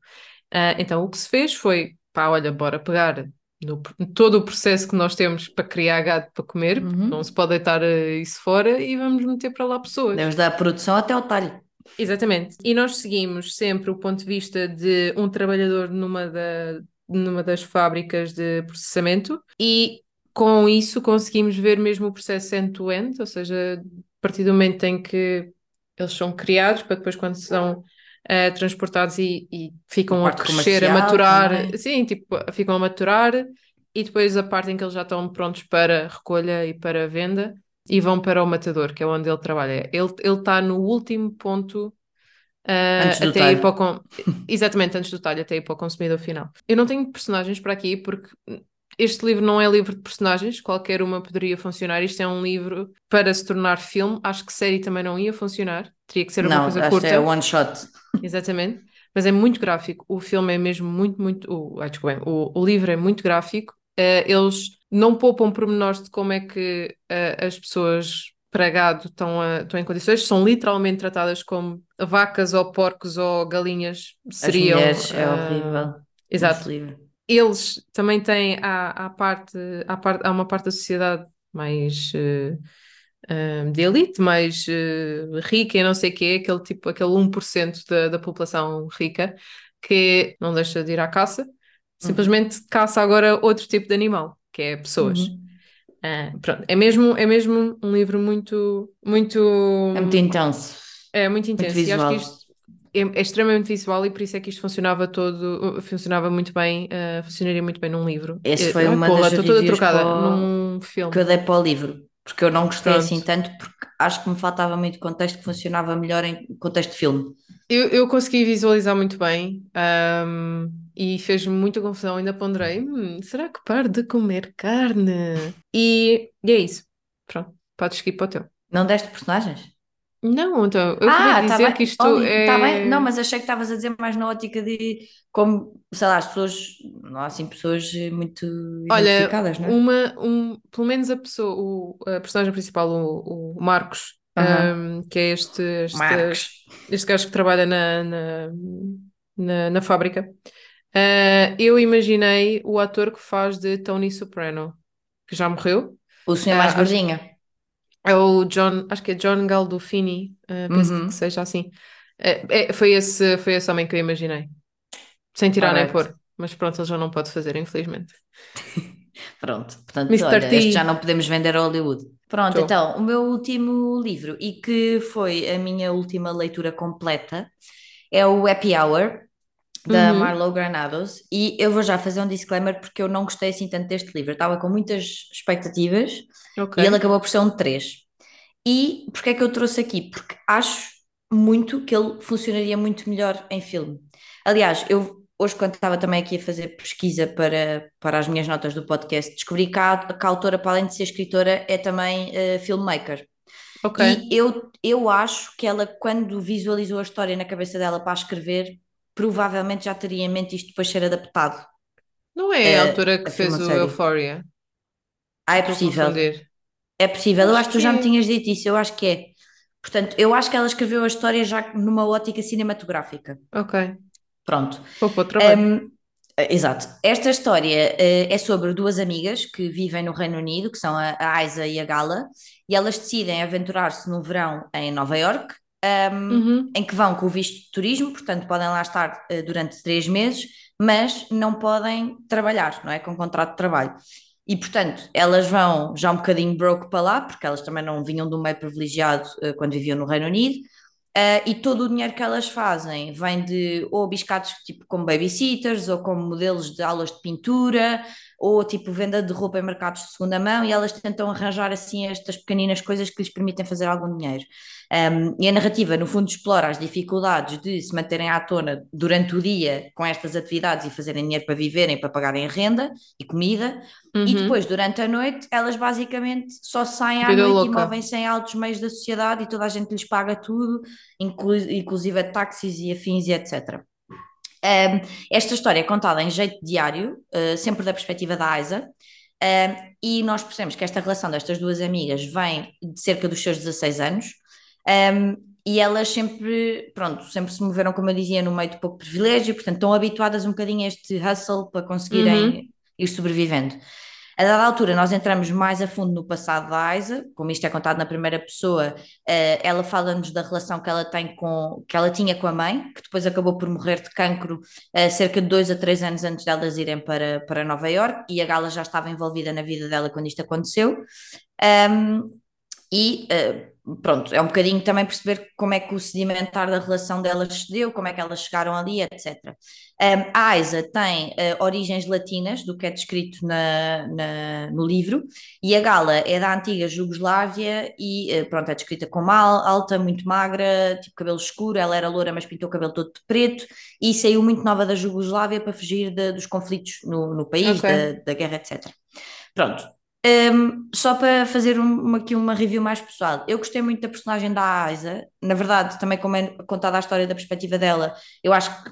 Ah, então, o que se fez foi, pá, olha, bora pegar no, todo o processo que nós temos para criar gado para comer, Uhum. não se pode deitar eh, isso fora e vamos meter para lá pessoas. Desde a produção até ao talho. Exatamente. E nós seguimos sempre o ponto de vista de um trabalhador numa, da, numa das fábricas de processamento e com isso conseguimos ver mesmo o processo end-to-end, ou seja, partir do momento em que eles são criados para depois quando são eh, transportados e, e ficam A a crescer, a maturar, também. sim, tipo, ficam a maturar e depois a parte em que eles já estão prontos para recolha e para venda e vão para o matador, que é onde ele trabalha. Ele ele está no último ponto Antes do até ir talho. para o con- exatamente antes do talho, até ir para o consumidor final. Eu não tenho personagens para aqui porque este livro não é livro de personagens, qualquer uma poderia funcionar. Isto é um livro para se tornar filme. Acho que série também não ia funcionar, teria que ser uma Não, coisa acho que curta. é one shot. Exatamente. mas é muito gráfico. O filme é mesmo muito, muito. O, ah, desculpa, o, o livro é muito gráfico. Uh, eles não poupam pormenores de como é que uh, as pessoas para gado estão, a, estão em condições, são literalmente tratadas como vacas ou porcos ou galinhas seriam. As mulheres, é horrível. Exato. Eles também têm a, parte, a parte, há uma parte da sociedade mais uh, de elite, mais uh, rica e não sei o quê, aquele tipo, aquele 1% da, da população rica que não deixa de ir à caça, simplesmente uhum. caça agora outro tipo de animal, que é pessoas. Uhum. Uh, pronto, é mesmo, é mesmo um livro muito, muito. É muito intenso. É muito intenso. Muito e acho que isto é, é, extremamente visual e por isso é que isto funcionava todo, funcionava muito bem, uh, funcionaria muito bem num livro. Esse foi uma porra, das estou toda trocada num filme. Que eu dei para o livro, porque eu não gostei Pronto. assim tanto, porque acho que me faltava muito contexto que funcionava melhor em contexto de filme. Eu, eu consegui visualizar muito bem. Um, e fez-me muita confusão. Ainda ponderei: hum, será que paro de comer carne? E, e é isso. Pronto, podes seguir para o teu. Não deste personagens? Não, então, eu ah, queria tá dizer tá que isto Oli, é... Tá bem? Não, mas achei que estavas a dizer mais na ótica de como, sei lá, as pessoas, não há assim pessoas muito Olha, identificadas, não é? Uma, um, pelo menos a pessoa, o, a personagem principal, o, o Marcos, um, que é este, este, este gajo que trabalha na, na, na, na fábrica, Uh, eu imaginei o ator que faz de Tony Soprano, que já morreu. O senhor mais ah, gordinho. É o John, acho que é John Galdofini, uh, penso uhum. que seja assim. É, é, foi, esse, foi esse homem que eu imaginei. Sem tirar nem pôr. Mas pronto, ele já não pode fazer, infelizmente. pronto, portanto, Mr. olha, T. este já não podemos vender a Hollywood. Pronto, Tô. então, o meu último livro, e que foi a minha última leitura completa, é o Happy Hour, da uhum. Marlowe Granados, e eu vou já fazer um disclaimer porque eu não gostei assim tanto deste livro. Eu estava com muitas expectativas okay. e ele acabou por ser um 3. E porquê é que eu trouxe aqui? Porque acho muito que ele funcionaria muito melhor em filme. Aliás, eu hoje, quando estava também aqui a fazer pesquisa para, para as minhas notas do podcast, descobri que a, que a autora, para além de ser escritora, é também uh, filmmaker. Okay. E eu, eu acho que ela, quando visualizou a história na cabeça dela para escrever, provavelmente já teria em mente isto depois ser adaptado. Não é a, a autora que a fez o Euphoria? Ah, é possível. É possível, acho eu acho que tu já me é. tinhas dito isso, eu acho que é. Portanto, eu acho que ela escreveu a história já numa ótica cinematográfica. Ok. Pronto. Para o trabalho. Um, exato. Esta história uh, é sobre duas amigas que vivem no Reino Unido, que são a, a Isa e a Gala, e elas decidem aventurar-se no verão em Nova York um, uhum. em que vão com o visto de turismo, portanto podem lá estar uh, durante três meses, mas não podem trabalhar, não é? Com contrato de trabalho. E, portanto, elas vão já um bocadinho broke para lá, porque elas também não vinham de um meio privilegiado uh, quando viviam no Reino Unido, uh, e todo o dinheiro que elas fazem vem de ou biscados tipo como babysitters, ou como modelos de aulas de pintura, ou tipo venda de roupa em mercados de segunda mão, e elas tentam arranjar assim estas pequeninas coisas que lhes permitem fazer algum dinheiro. Um, e a narrativa, no fundo, explora as dificuldades de se manterem à tona durante o dia com estas atividades e fazerem dinheiro para viverem, para pagarem renda e comida, uhum. e depois, durante a noite, elas basicamente só saem à Vida noite louca. e movem-se em altos meios da sociedade e toda a gente lhes paga tudo, inclu inclusive táxis e afins e etc. Um, esta história é contada em jeito diário, uh, sempre da perspectiva da Isa, uh, e nós percebemos que esta relação destas duas amigas vem de cerca dos seus 16 anos, um, e elas sempre, pronto, sempre se moveram, como eu dizia, no meio de pouco privilégio, portanto estão habituadas um bocadinho a este hustle para conseguirem uhum. ir sobrevivendo. A dada altura, nós entramos mais a fundo no passado da Isa, como isto é contado na primeira pessoa, uh, ela fala-nos da relação que ela tem com, que ela tinha com a mãe, que depois acabou por morrer de cancro uh, cerca de dois a três anos antes delas irem para, para Nova York, e a Gala já estava envolvida na vida dela quando isto aconteceu. Um, e uh, pronto, é um bocadinho também perceber como é que o sedimentar da relação delas se deu, como é que elas chegaram ali, etc. Um, a Isa tem uh, origens latinas, do que é descrito na, na, no livro, e a Gala é da antiga Jugoslávia e uh, pronto, é descrita como alta, muito magra, tipo cabelo escuro, ela era loura, mas pintou o cabelo todo de preto, e saiu muito nova da Jugoslávia para fugir de, dos conflitos no, no país, okay. da, da guerra, etc. Pronto, Um, só para fazer uma, aqui uma review mais pessoal, eu gostei muito da personagem da Aiza, na verdade, também como é contada a história da perspectiva dela, eu acho que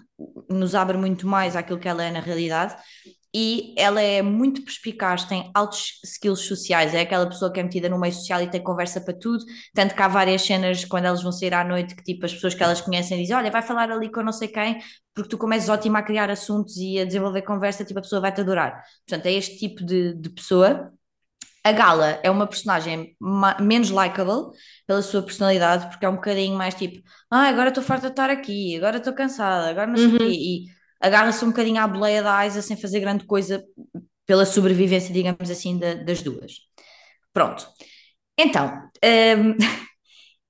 nos abre muito mais aquilo que ela é na realidade, e ela é muito perspicaz, tem altos skills sociais, é aquela pessoa que é metida no meio social e tem conversa para tudo, tanto que há várias cenas quando elas vão sair à noite que tipo as pessoas que elas conhecem dizem, olha, vai falar ali com não sei quem, porque tu como és ótima a criar assuntos e a desenvolver conversa, tipo a pessoa vai-te adorar. Portanto, é este tipo de, de pessoa. A Gala é uma personagem menos likable pela sua personalidade, porque é um bocadinho mais tipo, ah, agora estou farta de estar aqui, agora estou cansada, agora não sei o uhum. quê, e agarra-se um bocadinho à boleia da Aiza sem fazer grande coisa pela sobrevivência, digamos assim, da, das duas. Pronto. Então, um,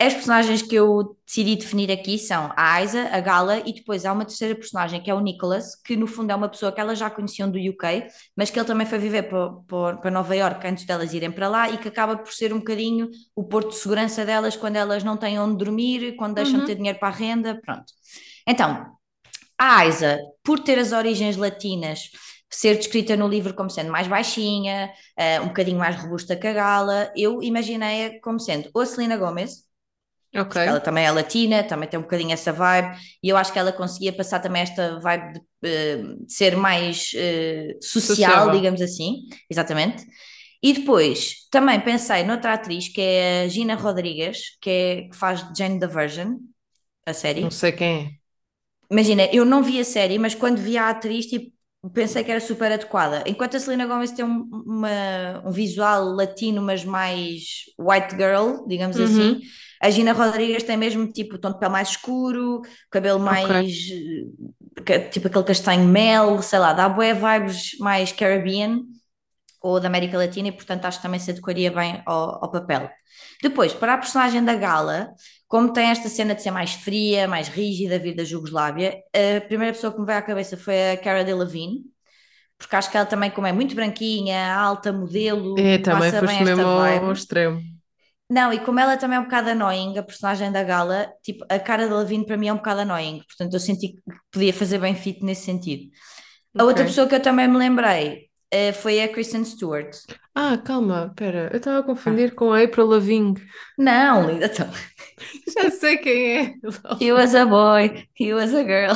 as personagens que eu decidi definir aqui são a Aiza, a Gala e depois há uma terceira personagem que é o Nicholas, que no fundo é uma pessoa que elas já conheciam do UK, mas que ele também foi viver para, para Nova York antes delas irem para lá e que acaba por ser um bocadinho o porto de segurança delas quando elas não têm onde dormir, quando deixam uhum. de ter dinheiro para a renda, pronto. Então, a Aiza, por ter as origens latinas, ser descrita no livro como sendo mais baixinha, uh, um bocadinho mais robusta que a Gala, eu imaginei-a como sendo ou a Selena Gomez, Okay. Ela também é latina, também tem um bocadinho essa vibe, e eu acho que ela conseguia passar também esta vibe de, uh, de ser mais uh, social, digamos assim, exatamente. E depois também pensei noutra atriz que é a Gina Rodrigues, que, é, que faz Jane the Virgin, a série. Não sei quem é imagina, eu não vi a série, mas quando vi a atriz, tipo, pensei que era super adequada. Enquanto a Selena Gomez tem um, uma, um visual latino, mas mais white girl, digamos uhum. assim, a Gina Rodrigues tem mesmo tipo tom de pele mais escuro, cabelo mais okay. tipo aquele castanho mel, sei lá, dá boé vibes mais Caribbean ou da América Latina e portanto acho que também se adequaria bem ao, ao papel. Depois, para a personagem da Gala, como tem esta cena de ser mais fria, mais rígida, vir da Jugoslávia, a primeira pessoa que me veio à cabeça foi a Cara Delevingne, porque acho que ela também, como é muito branquinha, alta, modelo, é, também passa bem esta vibe. Ao extremo. Não, e como ela também é um bocado annoying, a personagem da Gala, tipo, a cara de Levine para mim é um bocado annoying, portanto eu senti que podia fazer bem fit nesse sentido. A outra pessoa que eu também me lembrei uh, foi a Kristen Stewart. Ah, calma, pera, eu estava a confundir ah. com a April Lavigne. Não, linda, então. Já sei quem é. He was a boy, he was a girl.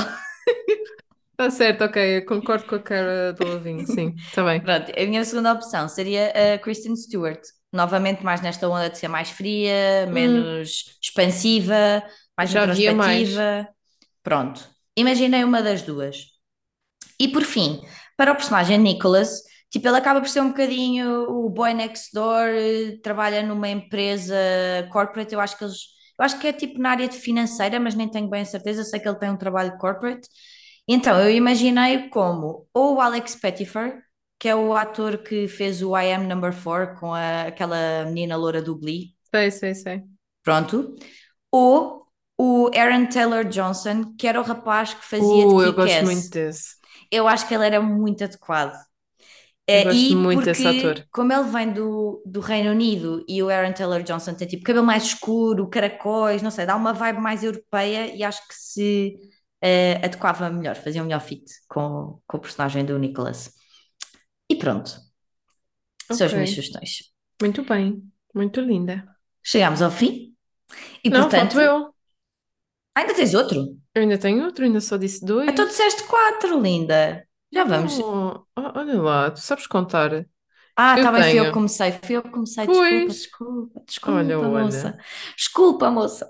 Está certo, ok, eu concordo com a cara do Lavigne, sim, está bem. Pronto, a minha segunda opção seria a Kristen Stewart. Novamente, mais nesta onda de ser mais fria, hum. menos hum. expansiva, mais Já introspectiva. Pronto, imaginei uma das duas. E por fim, para o personagem Nicholas, tipo, ele acaba por ser um bocadinho o boy next door, trabalha numa empresa corporate, eu acho que eles, eu acho que é tipo na área de financeira, mas nem tenho bem a certeza, sei que ele tem um trabalho corporate. Então, eu imaginei como ou o Alex Pettyfer, que é o ator que fez o I Am Number 4 com a, aquela menina loura do Glee. Sei, sei, sei. Pronto. Ou o Aaron Taylor Johnson, que era o rapaz que fazia uh, de eu gosto muito desse eu acho que ele era muito adequado. Eu uh, gosto e muito porque, desse ator. Como ele vem do, do Reino Unido e o Aaron Taylor Johnson tem tipo cabelo mais escuro, caracóis, não sei, dá uma vibe mais europeia e acho que se uh, adequava melhor, fazia um melhor fit com, com o personagem do Nicholas. E pronto. Okay. São as minhas sugestões. Muito bem, muito linda. Chegámos ao fim. E não, portanto. eu. Ainda tens outro? Eu ainda tenho outro, ainda só disse dois. Então disseste quatro, linda. Já vamos. Oh, olha lá, tu sabes contar. Ah, está bem, fui eu que comecei, fui eu que comecei, desculpa, desculpa, desculpa, olha, moça. Olha. Desculpa, moça.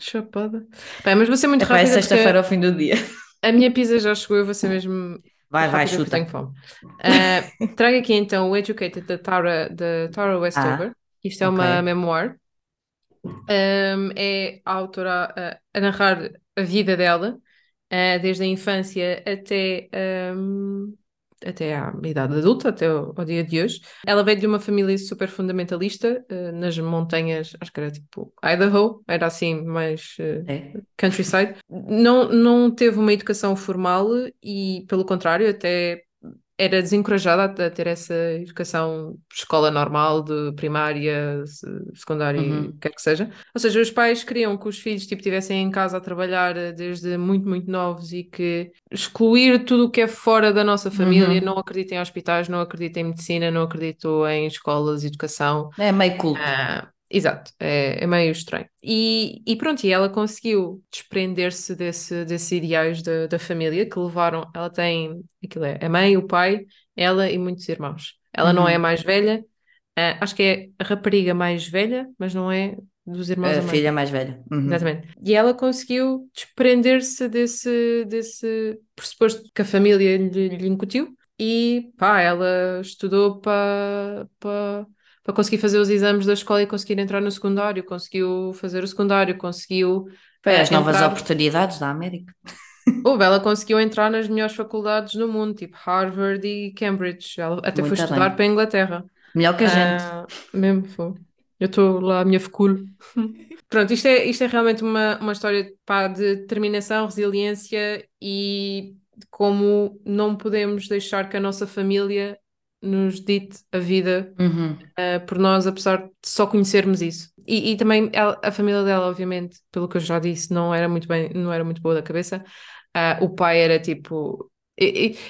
Chapada. Bem, mas vou ser muito é rápida. É sexta-feira ao fim do dia. A minha pizza já chegou, eu vou ser mesmo. Vai, vai, chuta. Tenho fome. Uh, trago aqui então o Educated da Tara, da Tara Westover. Ah, Isto é okay. uma memoir um, é a autora a, a, narrar a vida dela, uh, desde a infância até, um, até à idade adulta, até o, ao dia de hoje. Ela veio de uma família super fundamentalista, uh, nas montanhas, acho que era tipo Idaho, era assim mais uh, é. countryside. Não, não teve uma educação formal e, pelo contrário, até era desencorajada a ter essa educação escola normal, de primária, secundária, uhum. quer que seja. Ou seja, os pais queriam que os filhos tipo, estivessem em casa a trabalhar eh, desde muito, muito novos e que excluir tudo o que é fora da nossa família, uhum. não acredito em hospitais, não acredito em medicina, não acredito em escolas, educação. É meio culto. Ah, Exato, é, é, meio estranho. E, e pronto, e ela conseguiu desprender-se desse, desses ideais da, da família que levaram. Ela tem aquilo é a mãe, o pai, ela e muitos irmãos. Ela uhum. não é a uhum. mais velha, uh, acho que é a rapariga mais velha, mas não é dos irmãos. A filha mais velha. Uhum. Exatamente. E ela conseguiu desprender-se desse, desse pressuposto que a família lhe, lhe incutiu. E pá, ela estudou para. Pa, para conseguir fazer os exames da escola e conseguir entrar no secundário, conseguiu fazer o secundário, conseguiu. Foi as novas oportunidades da América. Houve, ela conseguiu entrar nas melhores faculdades no mundo, tipo Harvard e Cambridge. Ela até Muito foi estudar para a Inglaterra. Melhor que a gente. Uh, mesmo, foi. Eu estou lá, a minha facul. Pronto, isto é, isto é realmente uma, uma história pá, de determinação, resiliência e como não podemos deixar que a nossa família nos dite a vida uhum. uh, por nós, apesar de só conhecermos isso. E, e também ela, a família dela, obviamente, pelo que eu já disse, não era muito bem, não era muito boa da cabeça. Uh, o pai era tipo.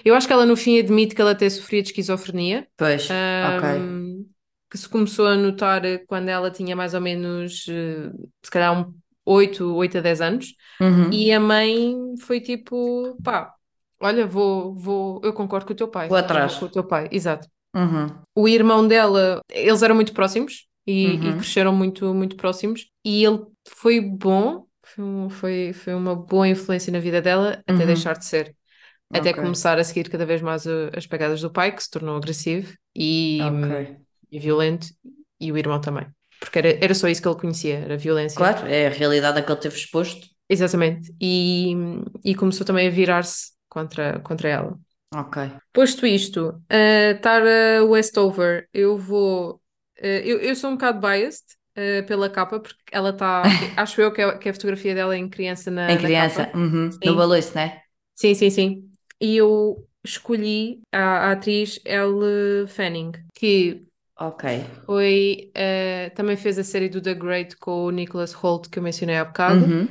Eu acho que ela no fim admite que ela até sofria de esquizofrenia. Pois, um, ok. Que se começou a notar quando ela tinha mais ou menos, uh, se calhar, um 8, 8 a 10 anos. Uhum. E a mãe foi tipo, pá, Olha, vou, vou, eu concordo com o teu pai. Vou atrás. com o teu pai, exato. Uhum. O irmão dela, eles eram muito próximos e, uhum. e, cresceram muito, muito próximos. E ele foi bom, foi, um, foi, foi uma boa influência na vida dela, até uhum. deixar de ser. Até okay. começar a seguir cada vez mais as pegadas do pai, que se tornou agressivo e, okay. e violento, e o irmão também. Porque era, era só isso que ele conhecia, era violência. Claro, é a realidade a que ele teve exposto. Exatamente. E, e começou também a virar-se contra, contra ela. Ok. Posto isto, uh, Tara Westover, eu vou. Uh, eu, eu sou um bocado biased uh, pela capa, porque ela está. acho eu que é, que é, a fotografia dela em criança na. Em criança, uhum. no balanço, né? Sim, sim, sim. E eu escolhi a, a atriz Elle Fanning, que Ok. Foi, também fez a série do The Great com o Nicholas Holt que eu mencionei há bocado. Uhum.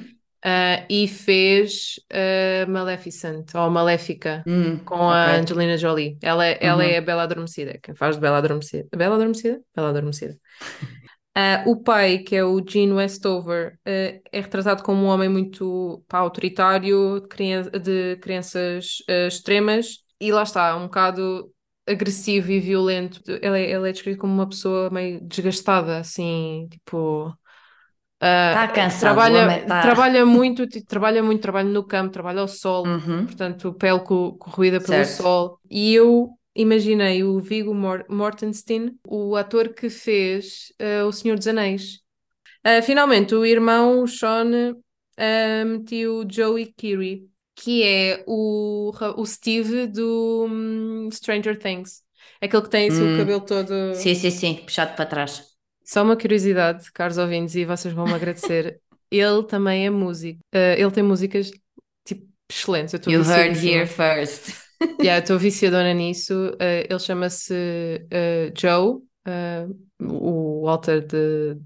Uh, e fez uh, Maleficent, ou Maléfica, hum, com okay. a Angelina Jolie. Ela, é, ela uhum. é a Bela Adormecida, quem faz de Bela Adormecida. Bela Adormecida? Bela Adormecida. Uh, o pai, que é o Gene Westover, é retratado como um homem muito pá, autoritário, de, criança, de crianças extremas, e lá está, um bocado agressivo e violento. Ele é, ele é descrito como uma pessoa meio desgastada, assim, tipo Está uh, cansado, trabalha, tá... trabalha muito, trabalha muito, trabalha no campo, trabalha ao sol, uhum. portanto, pele co corroída pelo certo. sol. E eu imaginei o Viggo Mor Mortensen, o ator que fez uh, O Senhor dos Anéis. Uh, finalmente, o irmão o Sean metiu Joey Keery, que é o, o Steve do um, Stranger Things. Aquele que tem hum. o cabelo todo. Sim, sim, sim, puxado para trás. Só uma curiosidade, caros ouvintes, e vocês vão me agradecer. ele também é músico. Uh, ele tem músicas tipo excelentes. Eu you heard here first. yeah, estou viciadona nisso. Uh, ele chama-se uh, Joe, o Walter, de,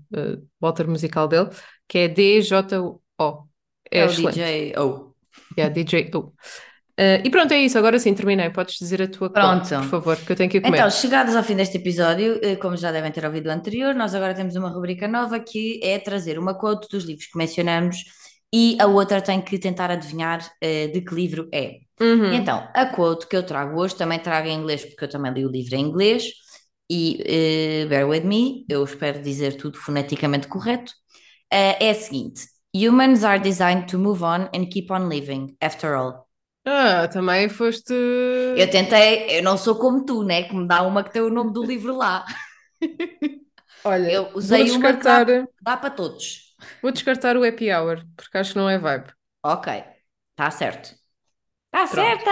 Walter musical dele, que é D-J-O. É, é o DJ O. Yeah, DJ O. Uh, e pronto, é isso. Agora sim, terminei. Podes dizer a tua pronto. por favor, que eu tenho que ir comer. Então, chegados ao fim deste episódio, eh, como já devem ter ouvido o anterior, nós agora temos uma rubrica nova que é trazer uma quote dos livros que mencionamos e a outra tem que tentar adivinhar uh, de que livro é. Uhum. Então, a quote que eu trago hoje também trago em inglês, porque eu também li o livro em inglês. E uh, bear with me, eu espero dizer tudo foneticamente correto. é a seguinte: Humans are designed to move on and keep on living, after all. Ah, também foste. Eu tentei, eu não sou como tu, né? Que me dá uma que tem o nome do livro lá. Olha, eu usei vou descartar... uma que dá, dá para todos. Vou descartar o happy hour, porque acho que não é vibe. Ok, está certo. Está certa!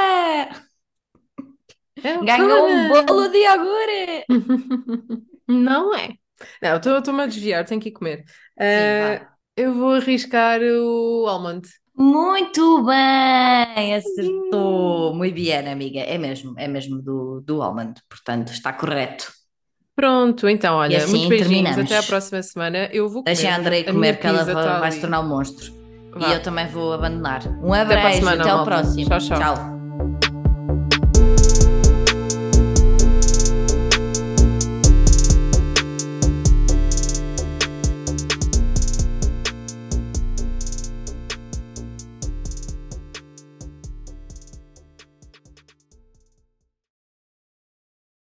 É Ganhou um bolo de iogurte! não é. Não, estou-me a desviar, tenho que ir comer. Sim, uh, eu vou arriscar o almond. Muito bem, acertou. Muito bem, amiga. É mesmo, é mesmo do, do Almond, portanto, está correto. Pronto, então, olha, assim muitos beijinhos. terminamos. Até à próxima semana. Eu vou Deixem a comer. Andrei comer, que ela vai, tá vai se tornar um monstro. Vá. E eu também vou abandonar. Um Até a abraço, semana, até ao próximo. Tchau, tchau. tchau.